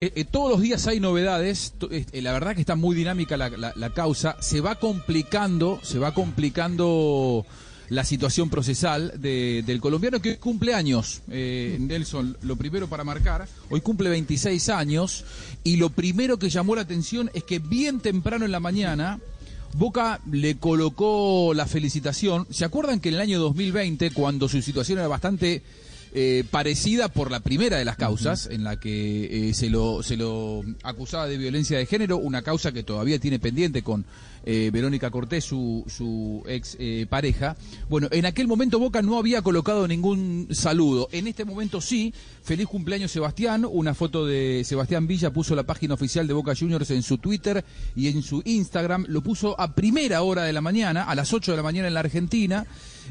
Eh, eh, todos los días hay novedades, eh, la verdad que está muy dinámica la, causa, se va complicando, se va complicando la situación procesal del colombiano que cumple años, Nelson, lo primero para marcar, hoy cumple 26 años y lo primero que llamó la atención es que bien temprano en la mañana Boca le colocó la felicitación, ¿se acuerdan que en el año 2020, cuando su situación era bastante eh, parecida por la primera de las causas, en la que eh, se, lo, se lo acusaba de violencia de género, una causa que todavía tiene pendiente con eh, Verónica Cortés, su, su ex pareja. Bueno, en aquel momento Boca no había colocado ningún saludo. En este momento sí. Feliz cumpleaños Sebastián. Una foto de Sebastián Villa puso la página oficial de Boca Juniors en su Twitter y en su Instagram. Lo puso a primera hora de la mañana, a las 8 de la mañana en la Argentina.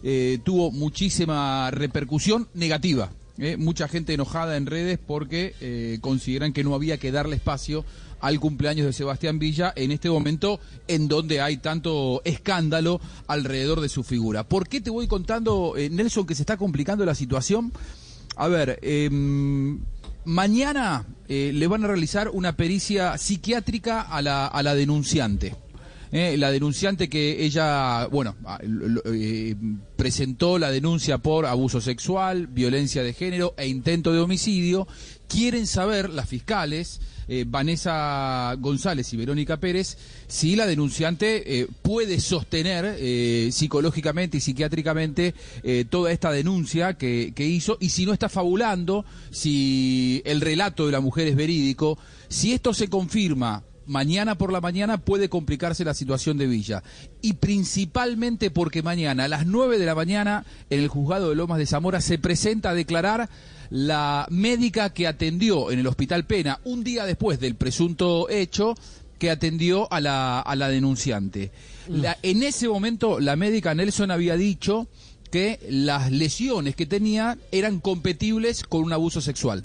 Eh, tuvo muchísima repercusión negativa. Eh, mucha gente enojada en redes porque eh, consideran que no había que darle espacio al cumpleaños de Sebastián Villa en este momento en donde hay tanto escándalo alrededor de su figura. ¿Por qué te voy contando, Nelson, que se está complicando la situación? A ver, em, mañana le van a realizar una pericia psiquiátrica a la, a la denunciante. Eh, la denunciante que ella, bueno, eh, presentó la denuncia por abuso sexual, violencia de género e intento de homicidio. Quieren saber las fiscales, eh, Vanessa González y Verónica Pérez, si la denunciante puede sostener psicológicamente y psiquiátricamente toda esta denuncia que, que hizo y si no está fabulando, si el relato de la mujer es verídico, si esto se confirma mañana por la mañana puede complicarse la situación de Villa. Y principalmente porque mañana a las 9 de la mañana en el juzgado de Lomas de Zamora se presenta a declarar la médica que atendió en el Hospital Pena un día después del presunto hecho que atendió a la, a la denunciante. Mm. en ese momento la médica Nelson había dicho que las lesiones que tenía eran compatibles con un abuso sexual.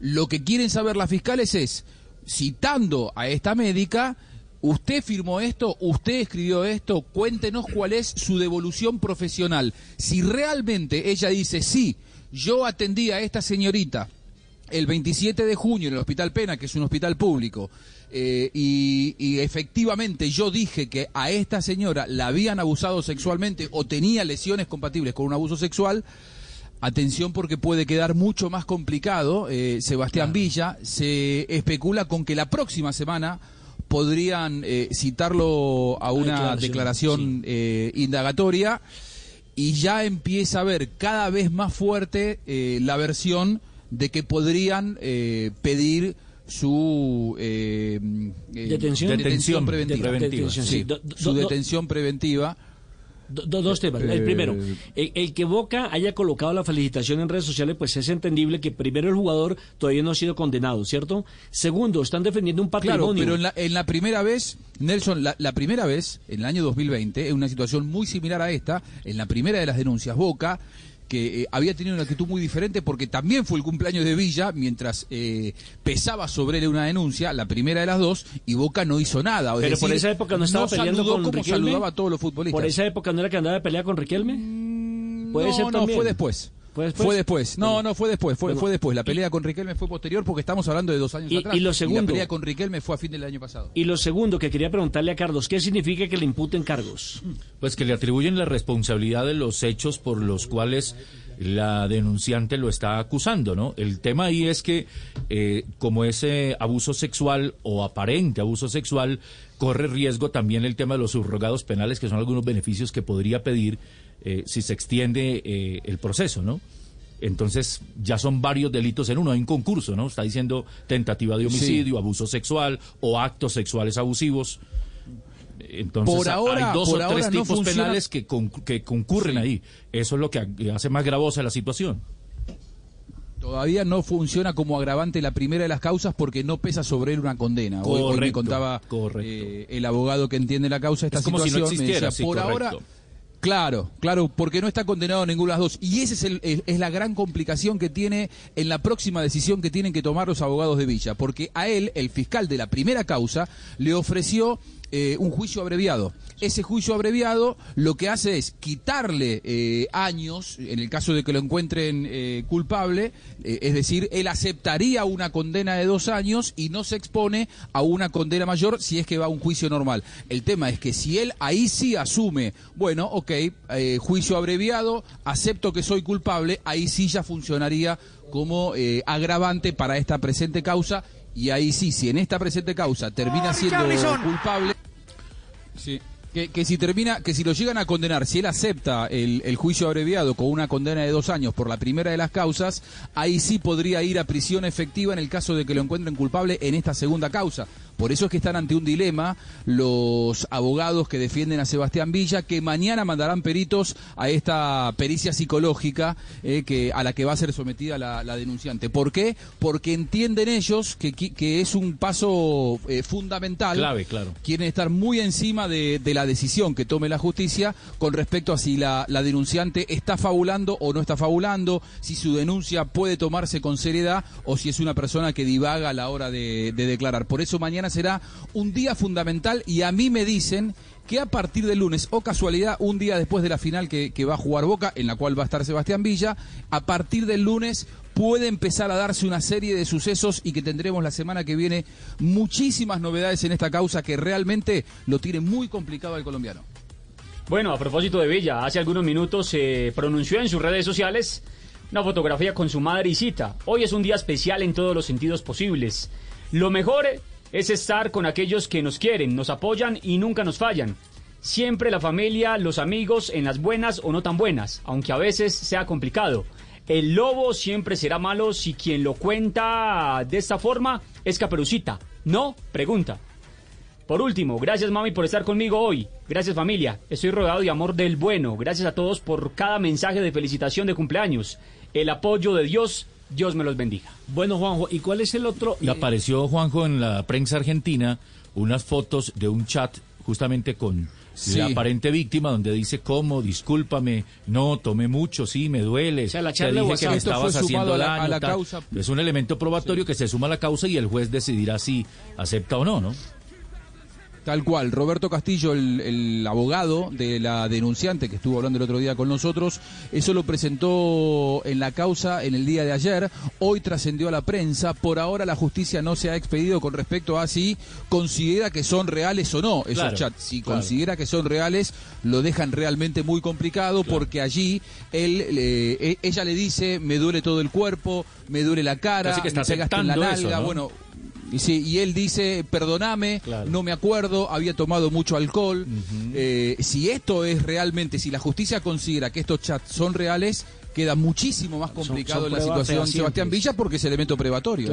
Lo que quieren saber las fiscales es citando a esta médica, usted firmó esto, usted escribió esto, cuéntenos cuál es su devolución profesional. Si realmente ella dice, sí, yo atendí a esta señorita el 27 de junio en el Hospital Pena, que es un hospital público, eh, y, y, efectivamente yo dije que a esta señora la habían abusado sexualmente o tenía lesiones compatibles con un abuso sexual, Atención porque puede quedar mucho más complicado. Eh, Sebastián Villa. Se especula con que la próxima semana podrían eh, citarlo a una declaración, eh, indagatoria. Y ya empieza a ver cada vez más fuerte la versión de que podrían pedir su detención, preventiva, su detención preventiva dos temas. El primero, eh, el, que Boca haya colocado la felicitación en redes sociales, pues es entendible que primero el jugador todavía no ha sido condenado, ¿cierto? Segundo, están defendiendo un patrimonio. Claro, pero en la, primera vez, Nelson, la, la, primera vez, en el año 2020, en una situación muy similar a esta, en la primera de las denuncias, Boca que eh, había tenido una actitud muy diferente porque también fue el cumpleaños de Villa mientras eh, pesaba sobre él una denuncia, la primera de las dos, y Boca no hizo nada. Pero por esa época no estaba peleando con como saludaba a todos los futbolistas. ¿Por esa época no era que andaba de pelea con Riquelme? Mm, ¿Puede no, ser no, fue después. ¿Fue después? No, no, fue después. Fue, fue después. La pelea con Riquelme fue posterior porque estamos hablando de dos años atrás. Y, lo segundo, la pelea con Riquelme fue a fin del año pasado. Y lo segundo que quería preguntarle a Carlos, ¿qué significa que le imputen cargos? Pues que le atribuyen la responsabilidad de los hechos por los cuales la denunciante lo está acusando, ¿no? El tema ahí es que eh, como ese abuso sexual o aparente abuso sexual corre riesgo también el tema de los subrogados penales, que son algunos beneficios que podría pedir eh, si se extiende eh, el proceso, ¿no? Entonces ya son varios delitos en uno, hay un concurso, ¿no? Está diciendo tentativa de homicidio, abuso sexual o actos sexuales abusivos. Entonces por ahora, hay dos o tres tipos penales que, que concurren ahí. Eso es lo que hace más gravosa la situación. Todavía no funciona como agravante la primera de las causas porque no pesa sobre él una condena. Hoy, me contaba eh, el abogado que entiende la causa esta como situación. Si no existiera, por ahora Claro, claro, porque no está condenado a ninguna de las dos. Y esa es, el, es la gran complicación que tiene en la próxima decisión que tienen que tomar los abogados de Villa. Porque a él, el fiscal de la primera causa, le ofreció eh, un juicio abreviado. Ese juicio abreviado lo que hace es quitarle eh, años, en el caso de que lo encuentren eh, culpable, es decir, él aceptaría una condena de dos años y no se expone a una condena mayor si es que va a un juicio normal. El tema es que si él ahí sí asume, bueno, ok, juicio abreviado, acepto que soy culpable, ahí sí ya funcionaría como agravante para esta presente causa y ahí sí, si en esta presente causa termina siendo culpable. Que, que, si termina, que si lo llegan a condenar, si él acepta el, el, juicio abreviado con una condena de dos años por la primera de las causas, ahí sí podría ir a prisión efectiva en el caso de que lo encuentren culpable en esta segunda causa. Por eso es que están ante un dilema los abogados que defienden a Sebastián Villa, que mañana mandarán peritos a esta pericia psicológica eh, que, a la que va a ser sometida la, denunciante. ¿Por qué? Porque entienden ellos que, que es un paso eh, fundamental. Clave, claro. Quieren estar muy encima de, la decisión que tome la justicia con respecto a si la, denunciante está fabulando o no está fabulando, si su denuncia puede tomarse con seriedad o si es una persona que divaga a la hora de declarar. Por eso mañana será un día fundamental y a mí me dicen que a partir del lunes, o casualidad, un día después de la final que, va a jugar Boca, en la cual va a estar Sebastián Villa, a partir del lunes puede empezar a darse una serie de sucesos y que tendremos la semana que viene muchísimas novedades en esta causa que realmente lo tiene muy complicado al colombiano. Bueno, a propósito de Villa, hace algunos minutos se pronunció en sus redes sociales una fotografía con su madre y cita. Hoy es un día especial en todos los sentidos posibles. Lo mejor es estar con aquellos que nos quieren, nos apoyan y nunca nos fallan. Siempre la familia, los amigos, en las buenas o no tan buenas, aunque a veces sea complicado. El lobo siempre será malo si quien lo cuenta de esta forma es Caperucita. ¿No? Pregunta. Por último, gracias mami por estar conmigo hoy. Gracias familia. Estoy rodeado de amor del bueno. Gracias a todos por cada mensaje de felicitación de cumpleaños. El apoyo de Dios Dios me los bendiga. Bueno, Juanjo, ¿y cuál es el otro? Y apareció, Juanjo, en la prensa argentina unas fotos de un chat justamente con la aparente víctima donde dice cómo, discúlpame, no, tomé mucho, sí, me duele. O sea, la charla dije que me estabas haciendo daño. la causa. Es un elemento probatorio que se suma a la causa y el juez decidirá si acepta o no, ¿no? Tal cual, Roberto Castillo, el, abogado de la denunciante que estuvo hablando el otro día con nosotros, eso lo presentó en la causa en el día de ayer, hoy trascendió a la prensa, por ahora la justicia no se ha expedido con respecto a si considera que son reales o no esos chats, si considera que son reales, lo dejan realmente muy complicado porque allí él, e, ella le dice, me duele todo el cuerpo, me duele la cara, que está me pegaste en la nalga, bueno y, sí, y él dice, perdoname, no me acuerdo, había tomado mucho alcohol. Eh, si esto es realmente, si la justicia considera que estos chats son reales, queda muchísimo más complicado la situación Sebastián Villa porque es elemento prevatorio.